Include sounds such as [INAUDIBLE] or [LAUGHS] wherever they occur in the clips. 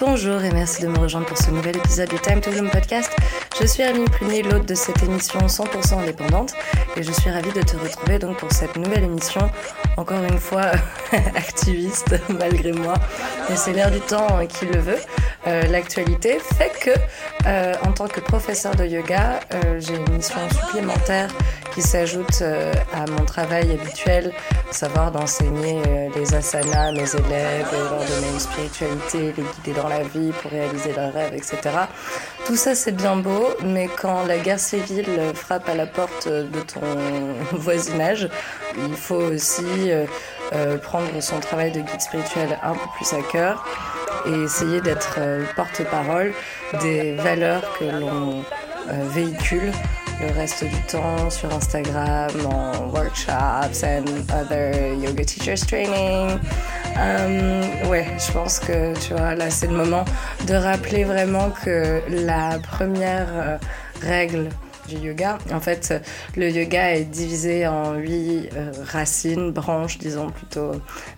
Bonjour et merci de me rejoindre pour ce nouvel épisode du Time to Bloom podcast. Je suis Aline Prunier, l'hôte de cette émission 100% indépendante et je suis ravie de te retrouver donc pour cette nouvelle émission, encore une fois [LAUGHS] activiste malgré moi, et c'est l'air du temps qui le veut. Euh, l'actualité fait que, euh, en tant que professeur de yoga, euh, j'ai une mission supplémentaire qui s'ajoute à mon travail habituel, savoir d'enseigner les asanas à mes élèves, leur donner une spiritualité, les guider dans la vie pour réaliser leurs rêves, etc. Tout ça c'est bien beau, mais quand la guerre civile frappe à la porte de ton [LAUGHS] voisinage, il faut aussi prendre son travail de guide spirituel un peu plus à cœur et essayer d'être euh, porte-parole des valeurs que l'on euh, véhicule le reste du temps sur Instagram, en workshops and other yoga teachers training. Euh, ouais, je pense que tu vois, là c'est le moment de rappeler vraiment que la première règle du yoga. En fait, le yoga est divisé en huit racines, branches, disons plutôt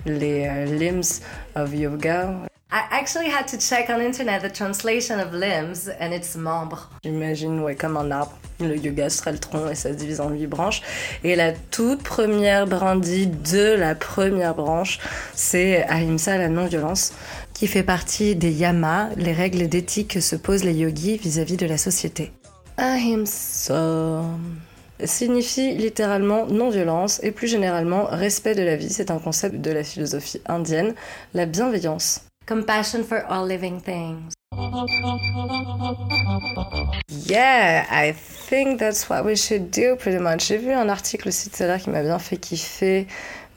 les limbs of yoga. I actually had to check on internet the translation of limbs and its membres. J'imagine, ouais, comme un arbre. Le yoga serait le tronc et ça se divise en huit branches. Et la toute première brindille de la première branche, c'est Ahimsa, la non-violence, qui fait partie des yamas, les règles d'éthique que se posent les yogis vis-à-vis -vis de la société. Ahimsa signifie littéralement non-violence et plus généralement respect de la vie. C'est un concept de la philosophie indienne, la bienveillance. Compassion for all living things. Yeah, I think that's what we should do pretty much. J'ai vu un article aussi tout à l'heure qui m'a bien fait kiffer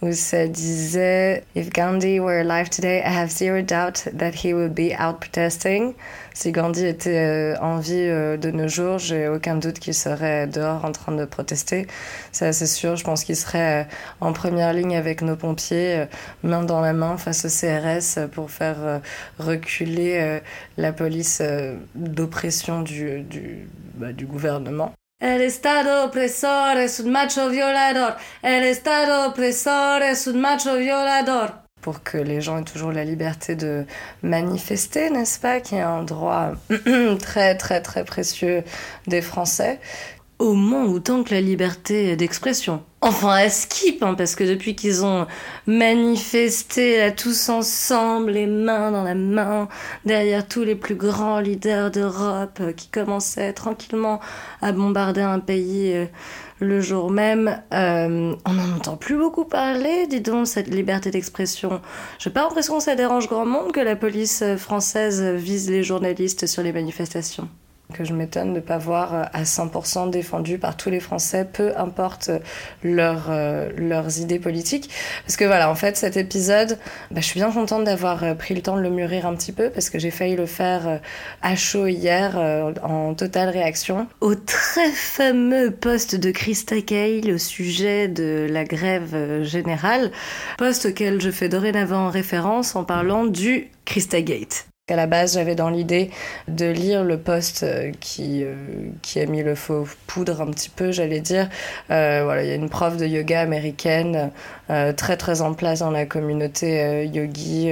où ça disait If Gandhi were alive today, I have zero doubt that he would be out protesting. Si Gandhi était euh, en vie euh, de nos jours, j'ai aucun doute qu'il serait dehors en train de protester. C'est assez sûr. Je pense qu'il serait euh, en première ligne avec nos pompiers, main dans la main face au CRS pour faire reculer la police d'oppression du, du, bah, du gouvernement. El Estado opresor es un macho violador. El Estado opresor es un macho violador. Pour que les gens aient toujours la liberté de manifester, n'est-ce pas, qui est un droit [CLEARS THROAT] très très très précieux des Français au moins autant que la liberté d'expression. Enfin, à skip, hein, parce que depuis qu'ils ont manifesté à tous ensemble, les mains dans la main, derrière tous les plus grands leaders d'Europe euh, qui commençaient tranquillement à bombarder un pays euh, le jour même, euh, on n'en entend plus beaucoup parler, dis donc, cette liberté d'expression. J'ai pas l'impression que ça dérange grand monde que la police française vise les journalistes sur les manifestations que je m'étonne de ne pas voir euh, à 100% défendu par tous les Français, peu importe leur, euh, leurs idées politiques. Parce que voilà, en fait, cet épisode, bah, je suis bien contente d'avoir euh, pris le temps de le mûrir un petit peu, parce que j'ai failli le faire à chaud hier, en totale réaction, au très fameux poste de Christa Kale au sujet de la grève générale, poste auquel je fais dorénavant référence en parlant du Christa Gate. À la base, j'avais dans l'idée de lire le poste euh, qui, euh, qui a mis le faux poudre un petit peu, j'allais dire. Euh, voilà, il y a une prof de yoga américaine très très en place dans la communauté yogi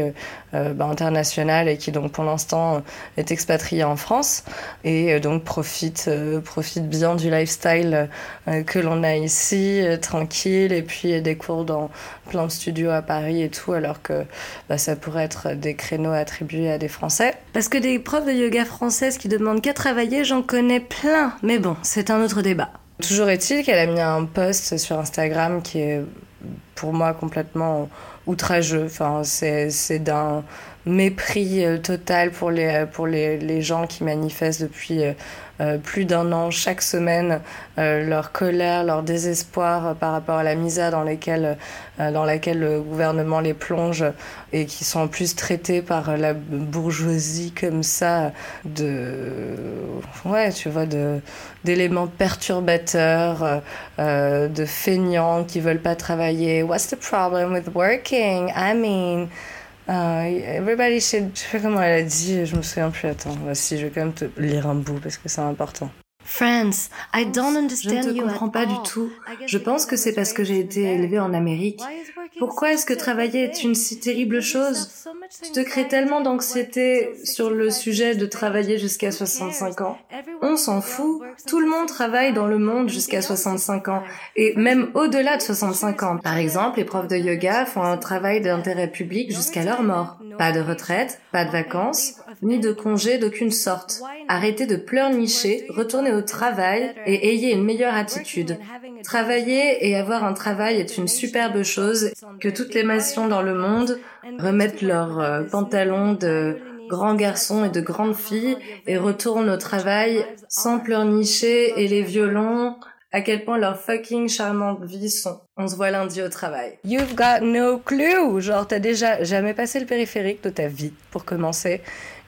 bah, internationale et qui donc pour l'instant est expatriée en France et donc profite, profite bien du lifestyle que l'on a ici, tranquille, et puis des cours dans plein de studios à Paris et tout, alors que bah, ça pourrait être des créneaux attribués à des Français. Parce que des profs de yoga françaises qui demandent qu'à travailler, j'en connais plein. Mais bon, c'est un autre débat. Toujours est-il qu'elle a mis un post sur Instagram qui est pour moi complètement outrageux. Enfin, c'est d'un mépris euh, total pour les, pour les, les gens qui manifestent depuis euh, euh, plus d'un an chaque semaine leur colère, leur désespoir par rapport à la misère dans, lesquelles, dans laquelle le gouvernement les plonge et qui sont en plus traités par la bourgeoisie comme ça de ouais tu vois d'éléments perturbateurs de feignants qui veulent pas travailler. What's the problem with working? I mean everybody should. Je sais pas comment elle a dit, je me souviens plus. Attends, si je vais quand même te lire un bout parce que c'est important. Friends, I don't understand je ne te comprends pas du tout. Je pense que c'est parce que j'ai été élevée en Amérique. Pourquoi est-ce que travailler est une si terrible chose? Tu te crées tellement d'anxiété sur le sujet de travailler jusqu'à 65 ans. On s'en fout. Tout le monde travaille dans le monde jusqu'à 65 ans et même au-delà de 65 ans. Par exemple, les profs de yoga font un travail d'intérêt public jusqu'à leur mort. Pas de retraite, pas de vacances, ni de congés d'aucune sorte. Arrêtez de pleurnicher, retournez au travail et ayez une meilleure attitude. Travailler et avoir un travail est une superbe chose que toutes les nations dans le monde remettent leurs euh, pantalons de grands garçons et de grandes filles et retournent au travail sans pleurnicher et les violons à quel point leur fucking charmante vie sont. On se voit lundi au travail. You've got no clue! Genre, t'as déjà jamais passé le périphérique de ta vie, pour commencer.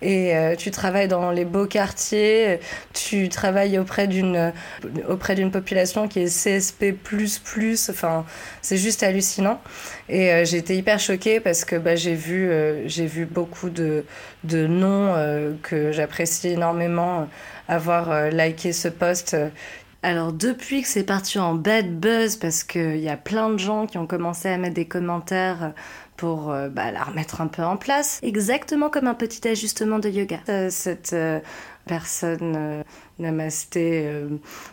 Et euh, tu travailles dans les beaux quartiers, tu travailles auprès d'une, auprès d'une population qui est CSP++, enfin, c'est juste hallucinant. Et euh, j'ai été hyper choquée parce que bah, j'ai vu, euh, j'ai vu beaucoup de, de noms que j'apprécie énormément avoir liké ce post alors depuis que c'est parti en bad buzz, parce qu'il y a plein de gens qui ont commencé à mettre des commentaires pour euh, bah, la remettre un peu en place, exactement comme un petit ajustement de yoga. Euh, cette euh, personne namasté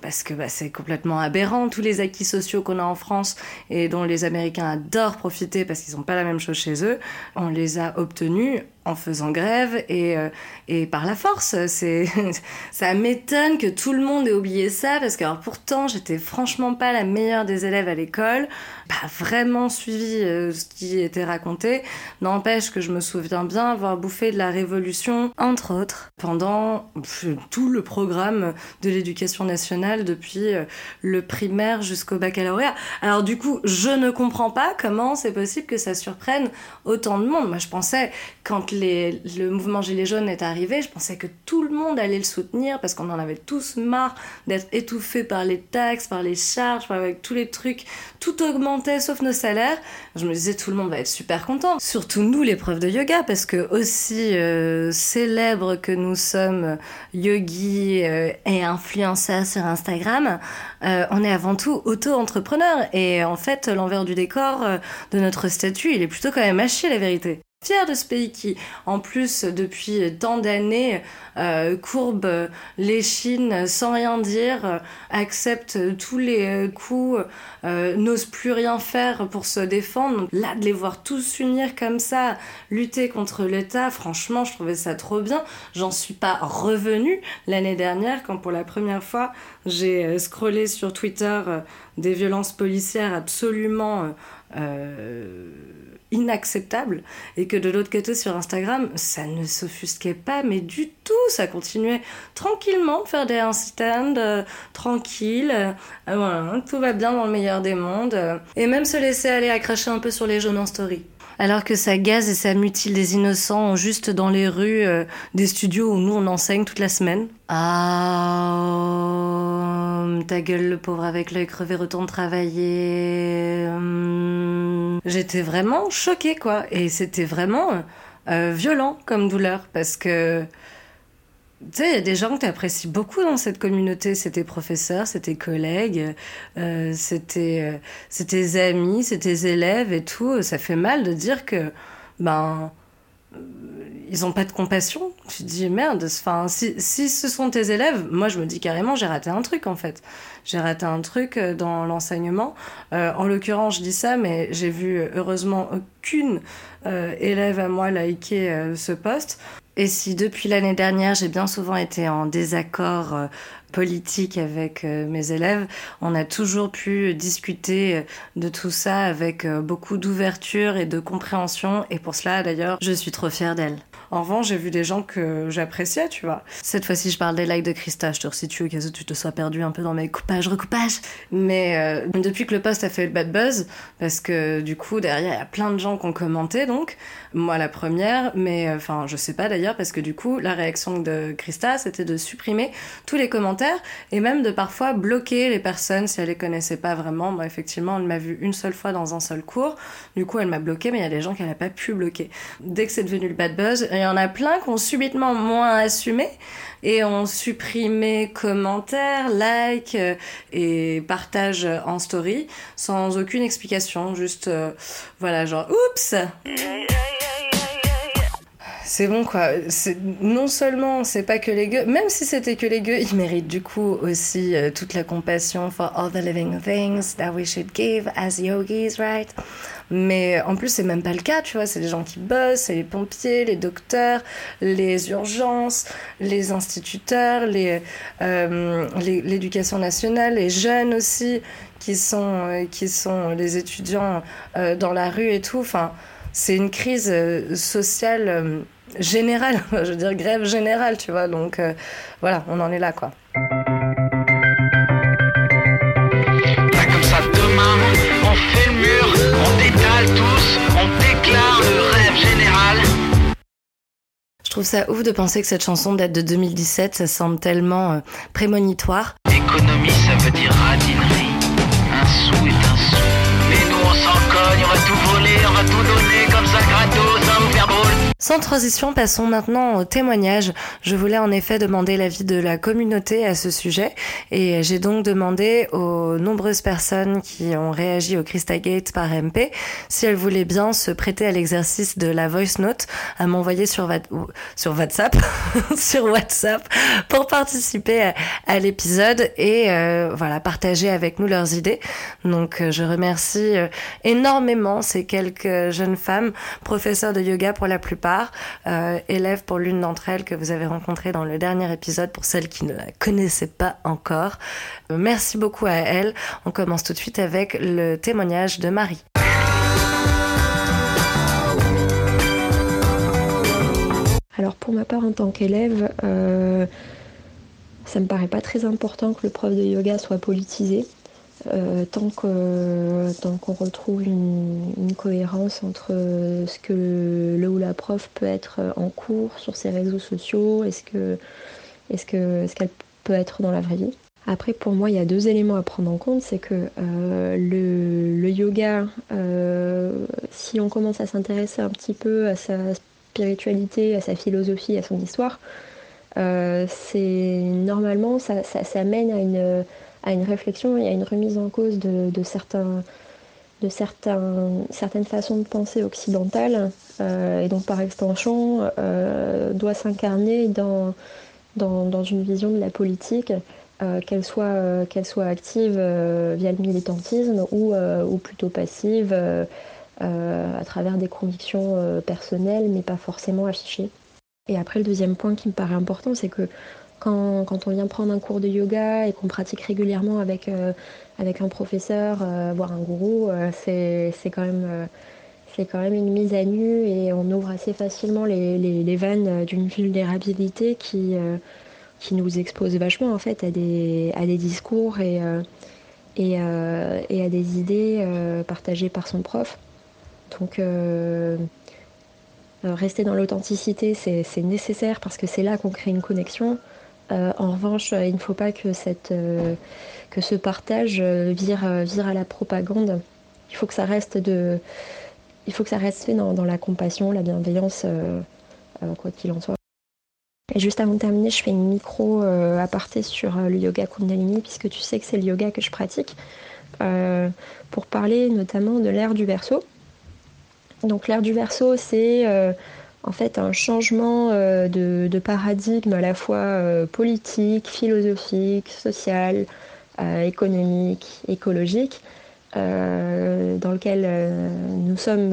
parce que bah, c'est complètement aberrant tous les acquis sociaux qu'on a en France et dont les Américains adorent profiter parce qu'ils n'ont pas la même chose chez eux, on les a obtenus en faisant grève et, euh, et par la force. C'est, [LAUGHS] ça m'étonne que tout le monde ait oublié ça parce que alors pourtant j'étais franchement pas la meilleure des élèves à l'école, pas vraiment suivi euh, ce qui était raconté. N'empêche que je me souviens bien avoir bouffé de la révolution, entre autres, pendant tout le programme de l'éducation nationale depuis euh, le primaire jusqu'au baccalauréat. Alors du coup, je ne comprends pas comment c'est possible que ça surprenne autant de monde. Moi je pensais quand le mouvement Gilets jaunes est arrivé, je pensais que tout le monde allait le soutenir parce qu'on en avait tous marre d'être étouffés par les taxes, par les charges, avec tous les trucs. Tout augmentait sauf nos salaires. Je me disais tout le monde va être super content. Surtout nous les profs de yoga parce que aussi euh, célèbres que nous sommes yogis euh, et influenceurs sur Instagram, euh, on est avant tout auto-entrepreneurs et en fait l'envers du décor de notre statut il est plutôt quand même à la vérité fier de ce pays qui, en plus, depuis tant d'années, euh, courbe l'échine sans rien dire, euh, accepte tous les euh, coups, euh, n'ose plus rien faire pour se défendre. là, de les voir tous s'unir comme ça, lutter contre l'État, franchement, je trouvais ça trop bien. J'en suis pas revenue l'année dernière quand pour la première fois j'ai scrollé sur Twitter des violences policières absolument euh, inacceptable et que de l'autre côté sur Instagram ça ne s'offusquait pas mais du tout ça continuait tranquillement de faire des stand euh, tranquille euh, voilà, tout va bien dans le meilleur des mondes et même se laisser aller à cracher un peu sur les jaunes en story alors que ça gaze et ça mutile des innocents juste dans les rues euh, des studios où nous on enseigne toute la semaine. Ah, ta gueule le pauvre avec l'œil crevé retourne travailler. Hum. J'étais vraiment choquée quoi et c'était vraiment euh, violent comme douleur parce que tu sais, il y a des gens que tu apprécies beaucoup dans cette communauté. Tes professeurs, tes collègues, euh, tes, tes, amis, tes élèves et tout. Ça fait mal de dire que, ben, euh, ils ont pas de compassion. Tu te dis, merde, enfin, si, si ce sont tes élèves, moi je me dis carrément, j'ai raté un truc en fait. J'ai raté un truc euh, dans l'enseignement. Euh, en l'occurrence, je dis ça, mais j'ai vu heureusement aucune euh, élève à moi liker euh, ce poste. Et si depuis l'année dernière, j'ai bien souvent été en désaccord euh, politique avec euh, mes élèves, on a toujours pu discuter euh, de tout ça avec beaucoup d'ouverture et de compréhension. Et pour cela, d'ailleurs, je suis trop fière d'elle. En revanche, j'ai vu des gens que j'appréciais, tu vois. Cette fois-ci, je parle des likes de Christa. Je te resitue au cas où tu te sois perdu un peu dans mes coupages, recoupages. Mais depuis que le post a fait le bad buzz, parce que du coup, derrière, il y a plein de gens qui ont commenté, donc, moi la première, mais enfin, je sais pas d'ailleurs parce que du coup, la réaction de Christa, c'était de supprimer tous les commentaires et même de parfois bloquer les personnes si elle les connaissait pas vraiment. Moi, effectivement, elle m'a vu une seule fois dans un seul cours. Du coup, elle m'a bloqué, mais il y a des gens qu'elle n'a pas pu bloquer. Dès que c'est devenu le bad buzz, y en a plein qui ont subitement moins assumé et ont supprimé commentaires, likes euh, et partages en story sans aucune explication, juste euh, voilà genre oups c'est bon quoi. Non seulement c'est pas que les gueux, même si c'était que les gueux, ils méritent du coup aussi euh, toute la compassion for all the living things that we should give as yogis, right? Mais en plus, c'est même pas le cas, tu vois. C'est les gens qui bossent, c'est les pompiers, les docteurs, les urgences, les instituteurs, euh, l'éducation nationale, les jeunes aussi, qui sont, euh, qui sont les étudiants dans la rue et tout. Enfin, c'est une crise sociale générale, [LAUGHS] je veux dire grève générale, tu vois. Donc euh, voilà, on en est là, quoi. comme ça, demain, on fait le mur, on détale tous, on déclare le rêve général. Je trouve ça ouf de penser que cette chanson date de 2017, ça semble tellement euh, prémonitoire. Économie, ça veut dire radinerie. Un sou est un sou. Mais nous, on s'en cogne, on va tout voler, on va tout donner comme ça gratos, Sans transition, passons maintenant au témoignage. Je voulais en effet demander l'avis de la communauté à ce sujet et j'ai donc demandé aux nombreuses personnes qui ont réagi au Gate par MP si elles voulaient bien se prêter à l'exercice de la voice note à m'envoyer sur, sur WhatsApp, [LAUGHS] sur WhatsApp pour participer à, l'épisode et euh, voilà partager avec nous leurs idées. Donc euh, je remercie euh, énormément ces quelques jeunes femmes professeurs de yoga pour la plupart euh, élève pour l'une d'entre elles que vous avez rencontrée dans le dernier épisode pour celles qui ne la connaissaient pas encore. Euh, merci beaucoup à elle. On commence tout de suite avec le témoignage de Marie. Alors pour ma part en tant qu'élève, euh, ça me paraît pas très important que le prof de yoga soit politisé. Euh, tant qu'on retrouve une, cohérence entre ce que le, ou la prof peut être en cours sur ses réseaux sociaux et ce qu'elle est -ce qu'elle peut être dans la vraie vie. Après, pour moi, il y a deux éléments à prendre en compte. C'est que euh, le, yoga, euh, si on commence à s'intéresser un petit peu à sa spiritualité, à sa philosophie, à son histoire, c'est normalement, ça, ça, mène à une à une réflexion et à une remise en cause de, certains, de certaines façons de penser occidentales, euh, et donc par extension euh, doit s'incarner dans, dans, une vision de la politique, euh, qu'elle soit, soit active via le militantisme ou, ou plutôt passive à travers des convictions personnelles, mais pas forcément affichées. Et après, le deuxième point qui me paraît important, c'est que quand, on vient prendre un cours de yoga et qu'on pratique régulièrement avec, euh, avec un professeur, euh, voire un gourou, euh, c'est quand quand même une mise à nu et on ouvre assez facilement les, les, les vannes d'une vulnérabilité qui, qui nous expose vachement en fait à des, à des discours et, et, et, à des idées partagées par son prof. Donc rester dans l'authenticité, c'est nécessaire parce que c'est là qu'on crée une connexion. Euh, en revanche, il ne faut pas que, cette, euh, que ce partage euh, vire, vire, à la propagande. Il faut que ça reste, de, il faut que ça reste fait dans, la compassion, la bienveillance, quoi qu'il en soit. Et juste avant de terminer, je fais une micro aparté sur le yoga Kundalini, puisque tu sais que c'est le yoga que je pratique, pour parler notamment de l'ère du verso. Donc l'ère du verso, c'est en fait un changement euh, de, paradigme à la fois euh, politique, philosophique, social, euh, économique, écologique, dans lequel nous sommes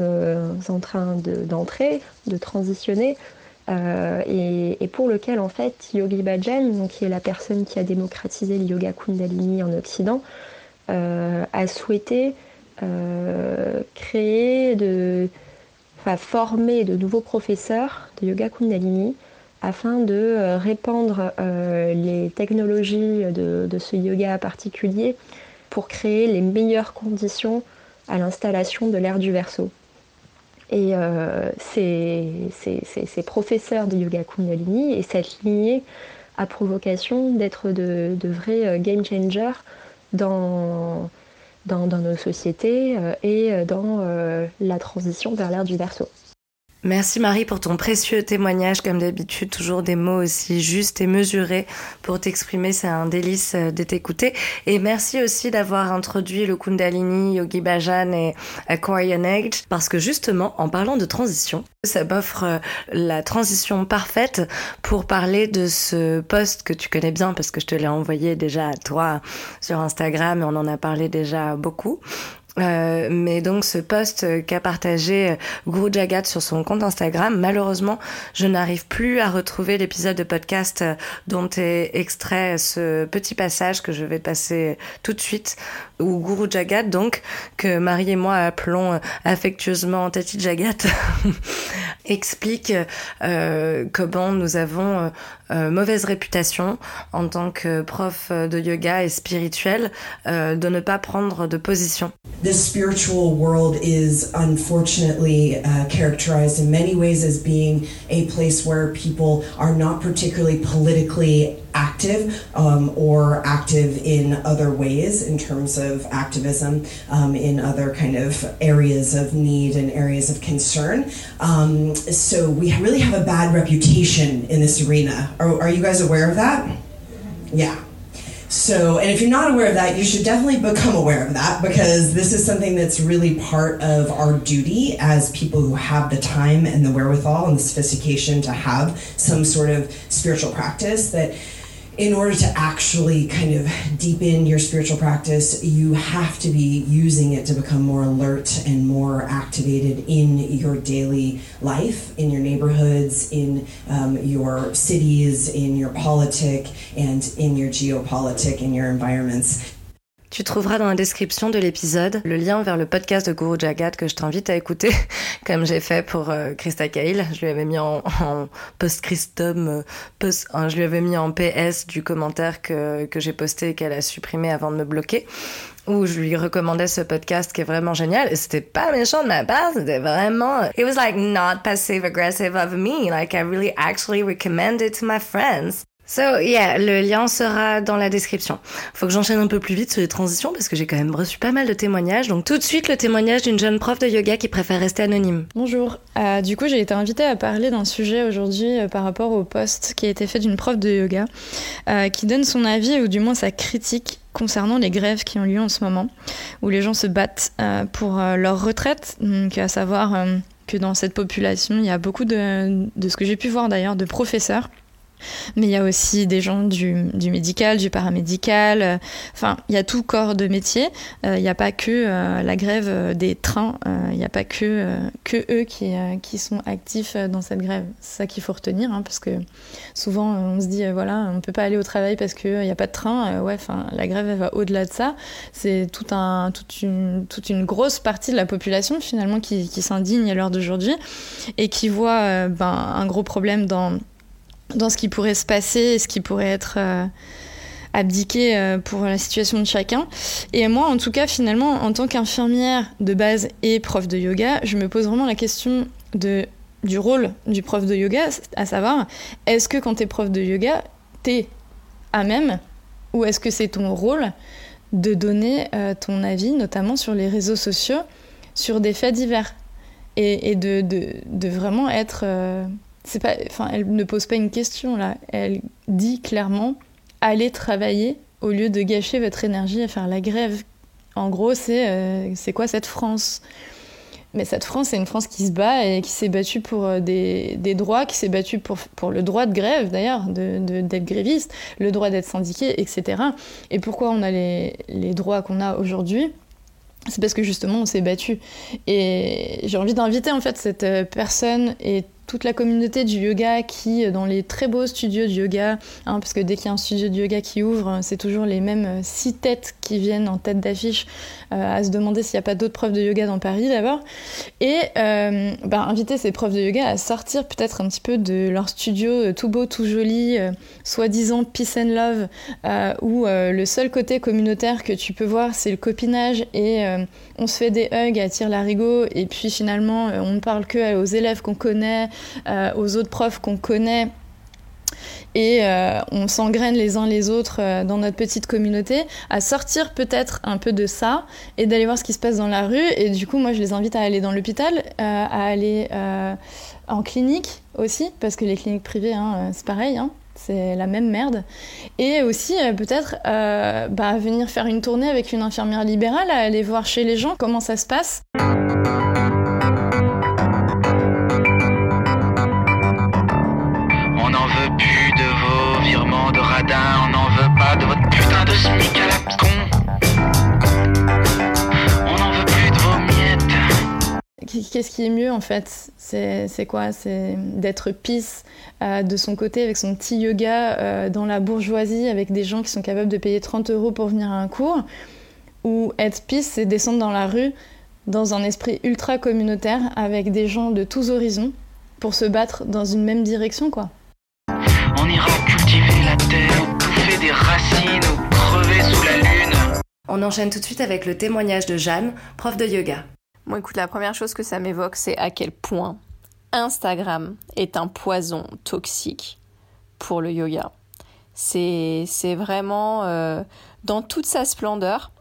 en train d'entrer, de, transitionner. Et, pour lequel en fait Yogi Bhajan, qui est la personne qui a démocratisé le yoga Kundalini en Occident, a souhaité créer de, former de nouveaux professeurs de yoga kundalini afin de euh, répandre euh, les technologies de, ce yoga particulier pour créer les meilleures conditions à l'installation de l'ère du verso. Et euh, ces, professeurs de yoga kundalini et cette lignée a provocation d'être de, de, vrais game changers dans, dans, nos sociétés euh, et euh, dans euh, la transition vers l'ère du verso. Merci Marie pour ton précieux témoignage, comme d'habitude, toujours des mots aussi justes et mesurés pour t'exprimer, c'est un délice euh, de t'écouter. Et merci aussi d'avoir introduit le Kundalini, Yogi Bhajan et Aquarian Age, parce que justement, en parlant de transition, ça m'offre euh, la transition parfaite pour parler de ce post que tu connais bien, parce que je te l'ai envoyé déjà à toi sur Instagram et on en a parlé déjà beaucoup. Euh, mais donc ce post qu'a partagé euh, Guru Jagat sur son compte Instagram, malheureusement, je n'arrive plus à retrouver l'épisode de podcast euh, dont est extrait ce petit passage que je vais passer tout de suite, où Guru Jagat, donc, que Marie et moi appelons affectueusement Tati Jagat, [LAUGHS] explique euh, comment nous avons euh, mauvaise réputation en tant que prof de yoga et spirituel euh, de ne pas prendre de position. The spiritual world is unfortunately uh, characterized in many ways as being a place where people are not particularly politically active um, or active in other ways in terms of activism um, in other kind of areas of need and areas of concern. Um, so we really have a bad reputation in this arena. Are, are you guys aware of that? Yeah. So, and if you're not aware of that, you should definitely become aware of that because this is something that's really part of our duty as people who have the time and the wherewithal and the sophistication to have some sort of spiritual practice that in order to actually kind of deepen your spiritual practice, you have to be using it to become more alert and more activated in your daily life, in your neighborhoods, in um, your cities, in your politic, and in your geopolitic, in your environments. Tu trouveras dans la description de l'épisode le lien vers le podcast de Guru Jagat que je t'invite à écouter, [LAUGHS] comme j'ai fait pour euh, Christa Kale. Je lui avais mis en, post-Christum, euh, post, je lui avais mis en PS du commentaire que, que j'ai posté et qu'elle a supprimé avant de me bloquer où je lui recommandais ce podcast qui est vraiment génial. Et c'était pas méchant de ma part, c'était vraiment... It was like not passive aggressive of me. Like I really actually recommend it to my friends. So, yeah, le lien sera dans la description. Faut que j'enchaîne un peu plus vite sur les transitions parce que j'ai quand même reçu pas mal de témoignages. Donc, tout de suite, le témoignage d'une jeune prof de yoga qui préfère rester anonyme. Bonjour. Euh, du coup, j'ai été invitée à parler d'un sujet aujourd'hui euh, par rapport au post qui a été fait d'une prof de yoga euh, qui donne son avis ou du moins sa critique concernant les grèves qui ont lieu en ce moment, où les gens se battent pour leur retraite, donc à savoir que dans cette population, il y a beaucoup de ce que j'ai pu voir d'ailleurs, de professeurs mais il y a aussi des gens du, du médical, du paramédical. Euh, enfin, il y a tout corps de métier. Euh, il n'y a pas que euh, la grève des trains. Il n'y a pas que, que eux qui, qui sont actifs dans cette grève. C'est ça qu'il faut retenir, hein, parce que souvent on se dit voilà, on ne peut pas aller au travail parce qu'il n'y a pas de train. ouais, enfin, la grève elle va au-delà de ça. C'est tout un, toute, une, toute une grosse partie de la population finalement qui, qui s'indigne à l'heure d'aujourd'hui et qui voit ben, un gros problème dans dans ce qui pourrait se passer et ce qui pourrait être euh, abdiqué euh, pour la situation de chacun. Et moi, en tout cas, finalement, en tant qu'infirmière de base et prof de yoga, je me pose vraiment la question de, du rôle du prof de yoga, à savoir, est-ce que quand tu es prof de yoga, tu es à même ou est-ce que c'est ton rôle de donner euh, ton avis, notamment sur les réseaux sociaux, sur des faits divers et, de, de, vraiment être c'est pas, enfin, elle ne pose pas une question là. Elle dit clairement allez travailler au lieu de gâcher votre énergie à faire la grève. En gros, c'est euh, c'est quoi cette France? Mais cette France, c'est une France qui se bat et qui s'est battue pour euh, des, des, droits, qui s'est battue pour, pour le droit de grève d'ailleurs, d'être de, d'être gréviste, le droit d'être syndiqué, etc. Et pourquoi on a les, les droits qu'on a aujourd'hui? C'est parce que justement on s'est battu. Et j'ai envie d'inviter en fait cette euh, personne et toute la communauté du yoga qui, euh, dans les très beaux studios de yoga, hein, parce que dès qu'il y a un studio de yoga qui ouvre, euh, c'est toujours les mêmes euh, six têtes qui viennent en tête d'affiche à se demander s'il n'y a pas d'autres profs de yoga dans Paris d'abord. Et euh, bah, inviter ces profs de yoga à sortir peut-être un petit peu de leur studio tout beau, tout joli, soi-disant peace and love, où le seul côté communautaire que tu peux voir, c'est le copinage et on se fait des hugs à tire larigot et puis finalement on ne parle que aux élèves qu'on connaît, euh, aux autres profs qu'on connaît et euh, on s'engraine les uns les autres euh, dans notre petite communauté, à sortir peut-être un peu de ça et d'aller voir ce qui se passe dans la rue. Et du coup, moi, je les invite à aller dans l'hôpital, euh, à aller en clinique aussi, parce que les cliniques privées, hein, c'est pareil. Hein, c'est la même merde. Et aussi peut-être bah, venir faire une tournée avec une infirmière libérale, à aller voir chez les gens comment ça se passe. On n'en veut pas de votre putain de SMIC à la con. On n'en veut plus de vos miettes. Qu'est-ce qui est mieux en fait? C'est quoi? C'est d'être pisse euh, de son côté avec son petit yoga euh, dans la bourgeoisie avec des gens qui sont capables de payer 30 euros pour venir à un cours? Ou être pisse, c'est descendre dans la rue dans un esprit ultra communautaire avec des gens de tous horizons pour se battre dans une même direction quoi? On ira racines ou crever sous la lune. On enchaîne tout de suite avec le témoignage de Jeanne, prof de yoga. Bon écoute, la première chose que ça m'évoque, c'est à quel point Instagram est un poison toxique pour le yoga. C'est vraiment euh, dans toute sa splendeur.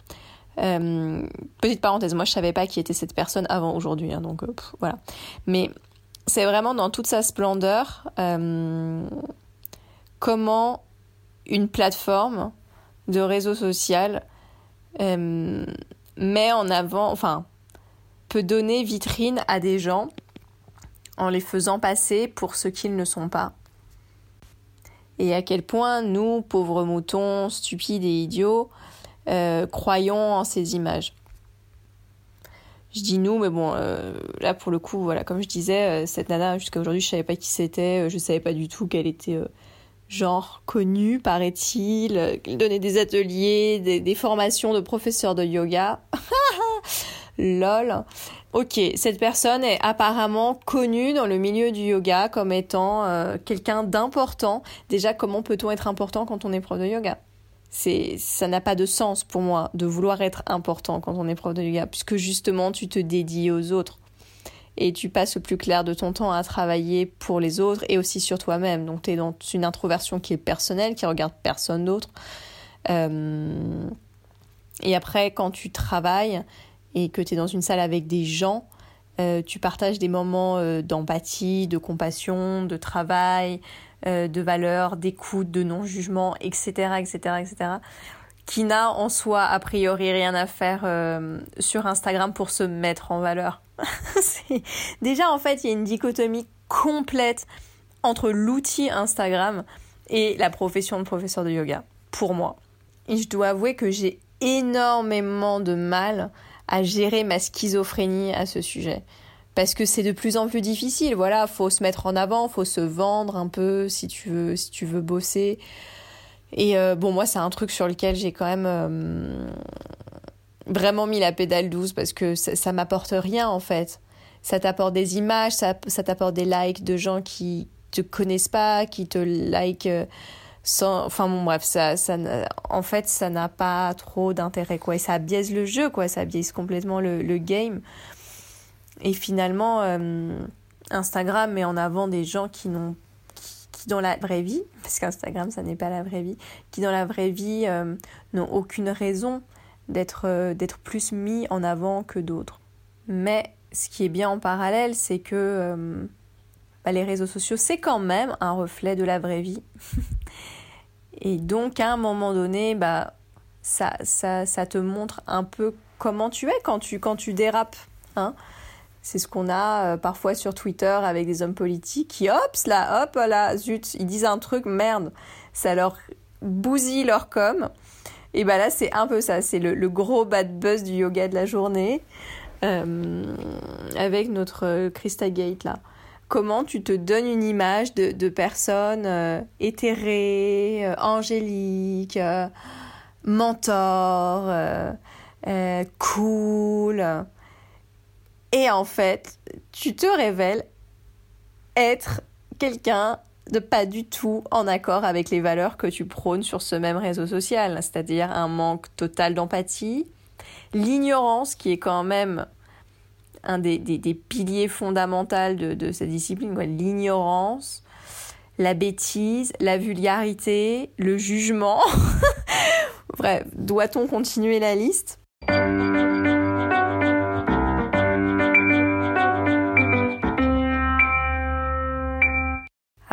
Euh, petite parenthèse, moi je savais pas qui était cette personne avant aujourd'hui, hein, donc euh, voilà. Mais c'est vraiment dans toute sa splendeur comment une plateforme de réseau social euh, met en avant, enfin, peut donner vitrine à des gens en les faisant passer pour ce qu'ils ne sont pas. Et à quel point nous, pauvres moutons, stupides et idiots, euh, croyons en ces images. Je dis nous, mais bon, euh, là pour le coup, voilà, comme je disais, cette nana, jusqu'à aujourd'hui, je savais pas qui c'était, je savais pas du tout qu'elle était genre connu, paraît-il. Il donnait des ateliers, des, formations de professeurs de yoga. [LAUGHS] Lol. Ok, cette personne est apparemment connue dans le milieu du yoga comme étant euh, quelqu'un d'important. Déjà, comment peut-on être important quand on est prof de yoga? C'est ça n'a pas de sens pour moi de vouloir être important quand on est prof de yoga puisque justement tu te dédies aux autres et tu passes le plus clair de ton temps à travailler pour les autres et aussi sur toi-même. Donc tu es dans une introversion qui est personnelle, qui regarde personne d'autre. Euh, et après, quand tu travailles et que tu es dans une salle avec des gens, euh, tu partages des moments euh, d'empathie, de compassion, de travail, de valeur, d'écoute, de non-jugement, etc., etc., etc., qui n'a en soi a priori rien à faire sur Instagram pour se mettre en valeur. [LAUGHS] Déjà, en fait, il y a une dichotomie complète entre l'outil Instagram et la profession de professeur de yoga, pour moi. Et je dois avouer que j'ai énormément de mal à gérer ma schizophrénie à ce sujet. Parce que c'est de plus en plus difficile. Voilà, faut se mettre en avant, faut se vendre un peu si tu veux, si tu veux bosser. Et euh, bon, moi, c'est un truc sur lequel j'ai quand même euh, vraiment mis la pédale douce parce que ça, m'apporte rien en fait. Ça t'apporte des images, ça, ça t'apporte des likes de gens qui te connaissent pas, qui te like euh, sans. Enfin bon, bref, ça, ça, en fait, ça n'a pas trop d'intérêt quoi. Et ça biaise le jeu quoi, ça biaise complètement le, le game. Et finalement, euh, Instagram met en avant des gens qui n'ont qui dans la vraie vie, parce qu'Instagram ça n'est pas la vraie vie, qui dans la vraie vie euh, n'ont aucune raison d'être euh, d'être plus mis en avant que d'autres. Mais ce qui est bien en parallèle, c'est que euh, bah, les réseaux sociaux, c'est quand même un reflet de la vraie vie. [LAUGHS] Et donc, à un moment donné, bah, ça, ça, ça te montre un peu comment tu es quand tu, quand tu dérapes. Hein c'est ce qu'on a euh, parfois sur Twitter avec des hommes politiques qui, hop, là, hop, là, zut, ils disent un truc, merde, ça leur bousille leur com. Et bah là, c'est un peu ça, c'est le, gros bad buzz du yoga de la journée euh, avec notre euh, Krista Gate là. Comment tu te donnes une image de, de personnes euh, éthérées, angéliques, mentor, cool. Et en fait, tu te révèles être quelqu'un de pas du tout en accord avec les valeurs que tu prônes sur ce même réseau social, c'est-à-dire un manque total d'empathie, l'ignorance qui est quand même un des, des, piliers fondamentaux de, de cette discipline, l'ignorance, la bêtise, la vulgarité, le jugement. [LAUGHS] Bref, doit-on continuer la liste?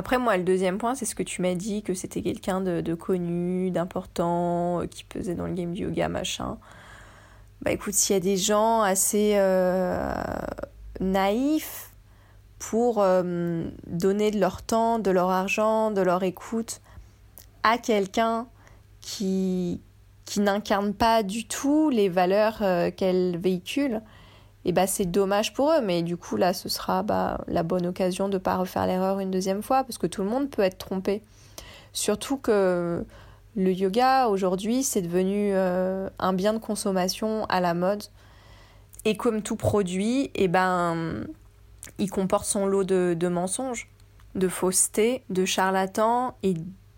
Après, moi, le deuxième point, c'est ce que tu m'as dit, que c'était quelqu'un de, connu, d'important, euh, qui pesait dans le game du yoga, machin. Bah écoute, s'il y a des gens assez euh, naïfs pour euh, donner de leur temps, de leur argent, de leur écoute à quelqu'un qui, qui n'incarne pas du tout les valeurs qu'elle véhicule, et bah c'est dommage pour eux mais du coup là ce sera bah, la bonne occasion de pas refaire l'erreur une deuxième fois parce que tout le monde peut être trompé. Surtout que le yoga aujourd'hui c'est devenu euh, un bien de consommation à la mode. Et comme tout produit et ben il comporte son lot de, de mensonges de fausseté de charlatans et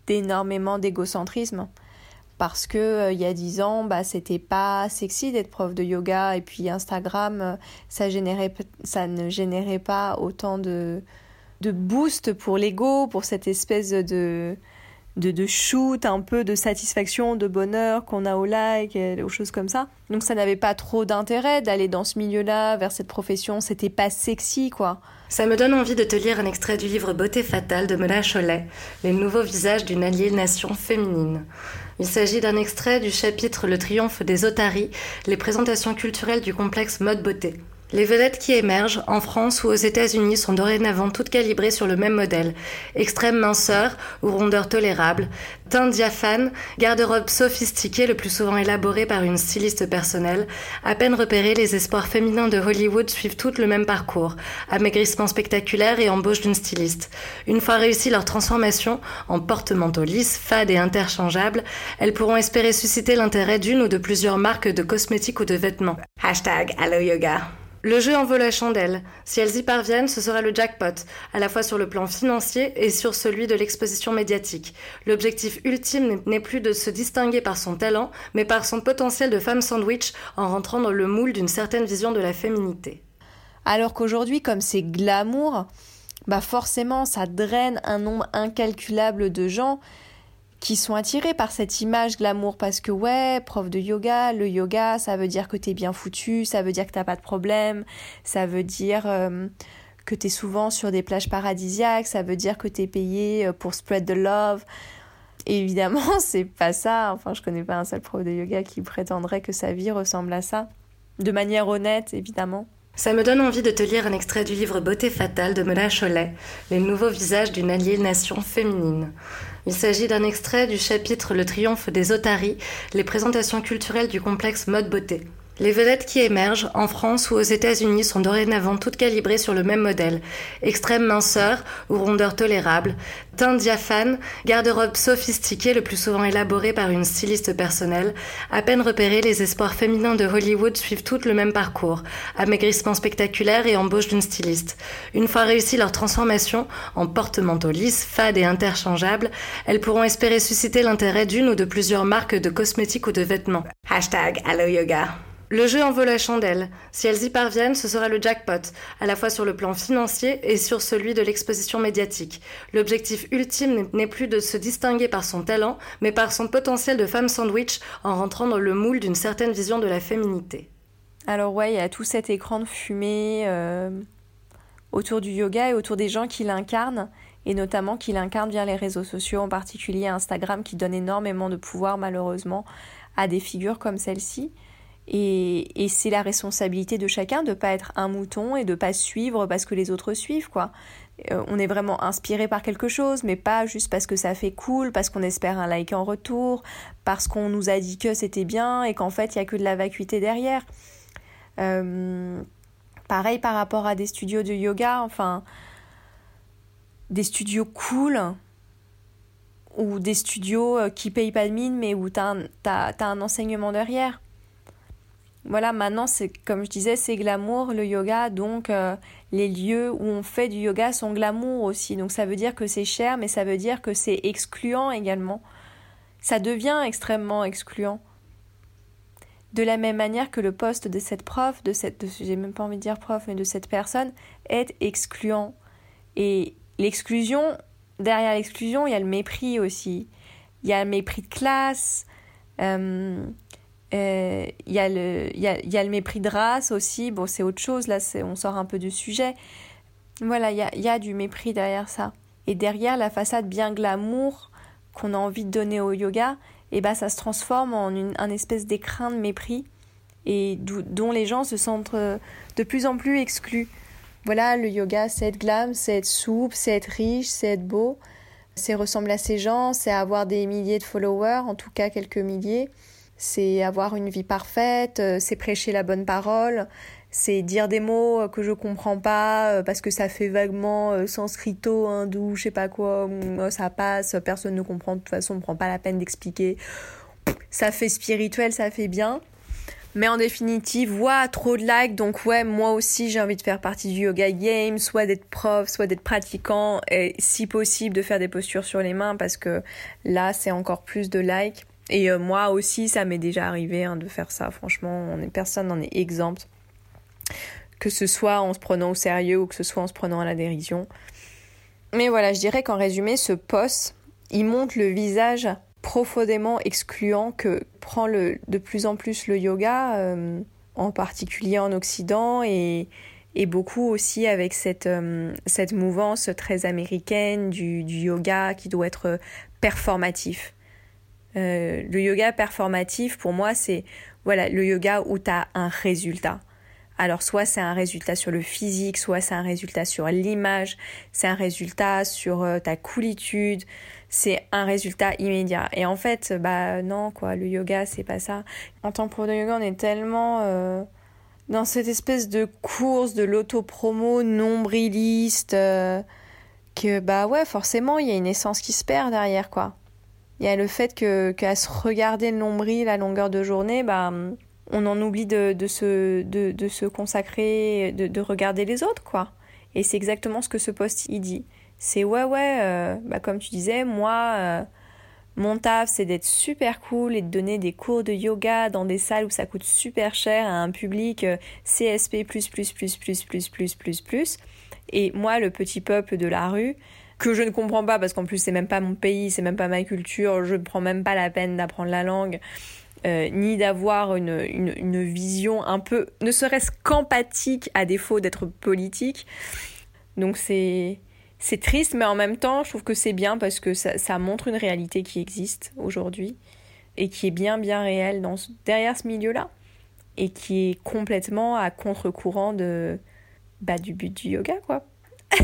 d'énormément d'égocentrisme parce que euh, il y a dix ans, bah, c'était pas sexy d'être prof de yoga et puis Instagram, euh, ça générait, ça ne générait pas autant de de boost pour l'ego, pour cette espèce de de, de shoot, un peu de satisfaction, de bonheur qu'on a au like, et aux choses comme ça. Donc ça n'avait pas trop d'intérêt d'aller dans ce milieu-là, vers cette profession, c'était pas sexy quoi. Ça me donne envie de te lire un extrait du livre Beauté fatale de Mona Cholet, Les nouveaux visages d'une aliénation féminine. Il s'agit d'un extrait du chapitre Le triomphe des otaries, les présentations culturelles du complexe mode beauté. Les vedettes qui émergent, en France ou aux États-Unis, sont dorénavant toutes calibrées sur le même modèle. Extrême minceur ou rondeur tolérable, teint diaphane, garde-robe sophistiquée le plus souvent élaborée par une styliste personnelle. À peine repérés, les espoirs féminins de Hollywood suivent toutes le même parcours. Amaigrissement spectaculaire et embauche d'une styliste. Une fois réussi leur transformation en porte-manteau lisse, fade et interchangeable, elles pourront espérer susciter l'intérêt d'une ou de plusieurs marques de cosmétiques ou de vêtements. Hashtag Hello Yoga. Le jeu en vaut la chandelle. Si elles y parviennent, ce sera le jackpot, à la fois sur le plan financier et sur celui de l'exposition médiatique. L'objectif ultime n'est plus de se distinguer par son talent, mais par son potentiel de femme sandwich en rentrant dans le moule d'une certaine vision de la féminité. Alors qu'aujourd'hui, comme c'est glamour, bah forcément, ça draine un nombre incalculable de gens qui sont attirés par cette image glamour parce que ouais, prof de yoga, le yoga, ça veut dire que t'es bien foutu, ça veut dire que t'as pas de problème, ça veut dire euh, que t'es souvent sur des plages paradisiaques, ça veut dire que t'es payé euh, pour spread the love. Évidemment, [LAUGHS] c'est pas ça. Enfin, je connais pas un seul prof de yoga qui prétendrait que sa vie ressemble à ça. De manière honnête, évidemment. Ça me donne envie de te lire un extrait du livre Beauté fatale de Mona Cholet, Les nouveaux visages d'une aliénation féminine. Il s'agit d'un extrait du chapitre Le triomphe des otaries, les présentations culturelles du complexe mode beauté. Les vedettes qui émergent, en France ou aux États-Unis, sont dorénavant toutes calibrées sur le même modèle. Extrême minceur ou rondeur tolérable, teint diaphane, garde-robe sophistiquée le plus souvent élaborée par une styliste personnelle. À peine repérés, les espoirs féminins de Hollywood suivent toutes le même parcours. Amaigrissement spectaculaire et embauche d'une styliste. Une fois réussi leur transformation en porte-manteau lisse, fade et interchangeable, elles pourront espérer susciter l'intérêt d'une ou de plusieurs marques de cosmétiques ou de vêtements. Hashtag Hello Yoga. Le jeu en vaut la chandelle. Si elles y parviennent, ce sera le jackpot, à la fois sur le plan financier et sur celui de l'exposition médiatique. L'objectif ultime n'est plus de se distinguer par son talent, mais par son potentiel de femme sandwich en rentrant dans le moule d'une certaine vision de la féminité. Alors ouais, il y a tout cet écran de fumée euh, autour du yoga et autour des gens qui l'incarnent, et notamment qui l'incarnent via les réseaux sociaux, en particulier Instagram, qui donne énormément de pouvoir malheureusement à des figures comme celle-ci. Et, c'est la responsabilité de chacun de ne pas être un mouton et de pas suivre parce que les autres suivent, quoi. Euh, on est vraiment inspiré par quelque chose, mais pas juste parce que ça fait cool, parce qu'on espère un like en retour, parce qu'on nous a dit que c'était bien et qu'en fait il y a que de la vacuité derrière. Euh, pareil par rapport à des studios de yoga, enfin des studios cool ou des studios euh, qui payent pas de mine mais où tu as, as, un enseignement derrière voilà, maintenant, c'est comme je disais, c'est glamour le yoga, donc euh, les lieux où on fait du yoga sont glamour aussi. Donc ça veut dire que c'est cher, mais ça veut dire que c'est excluant également. Ça devient extrêmement excluant. De la même manière que le poste de cette prof, de cette, j'ai même pas envie de dire prof, mais de cette personne est excluant. Et l'exclusion, derrière l'exclusion, il y a le mépris aussi. Il y a le mépris de classe. Euh, euh, il, y a le, y a, y a le mépris de race aussi. Bon, c'est autre chose, là, on sort un peu du sujet. Voilà, il y a, y a du mépris derrière ça. Et derrière la façade bien glamour qu'on a envie de donner au yoga, et eh ben, ça se transforme en une un espèce d'écrin de mépris et dont les gens se sentent euh, de plus en plus exclus. Voilà, le yoga, c'est être glam, c'est être souple, c'est être riche, c'est être beau, c'est ressembler à ces gens, c'est avoir des milliers de followers, en tout cas quelques milliers, c'est avoir une vie parfaite, euh, c'est prêcher la bonne parole, c'est dire des mots que je comprends pas euh, parce que ça fait vaguement sanscrito, hindou, je sais pas quoi, ça passe, personne ne comprend, de toute façon on prend pas la peine d'expliquer. Ça fait spirituel, ça fait bien. Mais en définitive, ouais, trop de likes, donc ouais, moi aussi j'ai envie de faire partie du yoga game, soit d'être prof, soit d'être pratiquant, et si possible de faire des postures sur les mains parce que là c'est encore plus de likes. Et euh, moi aussi, ça m'est déjà arrivé hein, de faire ça. Franchement, personne n'en est exempt. Que ce soit en se prenant au sérieux ou que ce soit en se prenant à la dérision. Mais voilà, je dirais qu'en résumé, ce post, il montre le visage profondément excluant que prend le, de plus en plus le yoga, euh, en particulier en Occident, et, et beaucoup aussi avec cette, euh, cette mouvance très américaine du, du, yoga qui doit être performatif. Euh, le yoga performatif, pour moi, c'est voilà, le yoga où tu as un résultat. Alors soit c'est un résultat sur le physique, soit c'est un résultat sur l'image, c'est un résultat sur ta coolitude, c'est un résultat immédiat. Et en fait, bah non, quoi, le yoga, c'est pas ça. En tant que pro de yoga, on est tellement euh, dans cette espèce de course de l'auto-promo nombriliste euh, que, bah ouais, forcément, il y a une essence qui se perd derrière, quoi. Il y a le fait que qu'à se regarder le nombril à longueur de journée, bah on en oublie de, se, de, se consacrer, de, de regarder les autres, quoi. Et c'est exactement ce que ce post il dit c'est ouais ouais euh, bah comme tu disais moi euh, mon taf c'est d'être super cool et de donner des cours de yoga dans des salles où ça coûte super cher à un public euh, CSP plus plus plus plus plus plus plus plus et moi le petit peuple de la rue que je ne comprends pas parce qu'en plus c'est même pas mon pays c'est même pas ma culture je ne prends même pas la peine d'apprendre la langue ni d'avoir une, une, vision un peu, ne serait-ce qu'empathique à défaut d'être politique. Donc c'est triste, mais en même temps, je trouve que c'est bien parce que ça, ça, montre une réalité qui existe aujourd'hui et qui est bien, bien réelle dans, derrière ce milieu-là et qui est complètement à contre-courant bah, du but du yoga, quoi. [LAUGHS]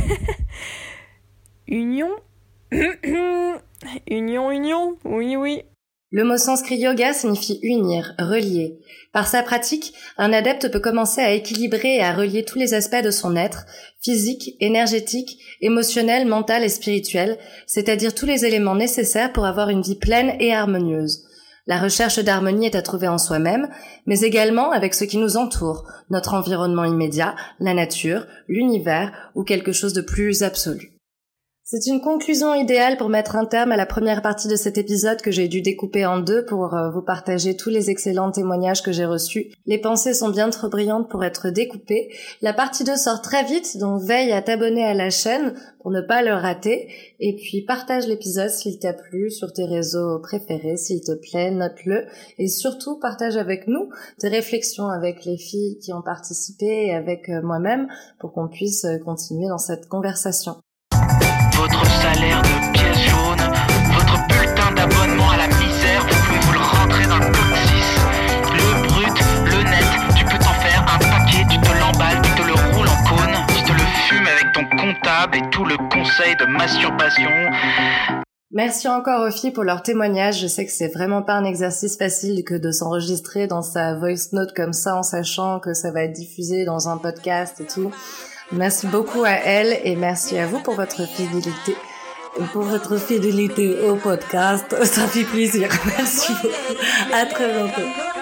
union [COUGHS] Union, union Oui, oui. Le mot sanskrit yoga signifie unir, relier. Par sa pratique, un adepte peut commencer à équilibrer et à relier tous les aspects de son être, physique, énergétique, émotionnel, mental et spirituel, c'est-à-dire tous les éléments nécessaires pour avoir une vie pleine et harmonieuse. La recherche d'harmonie est à trouver en soi-même, mais également avec ce qui nous entoure, notre environnement immédiat, la nature, l'univers ou quelque chose de plus absolu. C'est une conclusion idéale pour mettre un terme à la première partie de cet épisode que j'ai dû découper en deux pour euh, vous partager tous les excellents témoignages que j'ai reçus. Les pensées sont bien trop brillantes pour être découpées. La partie 2 sort très vite, donc veille à t'abonner à la chaîne pour ne pas le rater. Et puis partage l'épisode s'il t'a plu sur tes réseaux préférés, s'il te plaît, note-le. Et surtout partage avec nous tes réflexions avec les filles qui ont participé et avec euh, moi-même pour qu'on puisse euh, continuer dans cette conversation votre salaire de pièces jaunes, votre putain d'abonnement à la misère, vous pouvez vous le rentrer dans le coccyx. Le brut, le net, tu peux t'en faire un paquet, tu te l'emballes, tu te le roules en cône, tu te le fumes avec ton comptable et tout le conseil de masturbation. Merci encore aux filles pour leur témoignage. Je sais que c'est vraiment pas un exercice facile que de s'enregistrer dans sa voice note comme ça en sachant que ça va être diffusé dans un podcast et tout. Merci beaucoup à elle et merci à vous pour votre fidélité. Pour votre fidélité au podcast. [LAUGHS] Ça fait plaisir. Merci beaucoup. À très bientôt.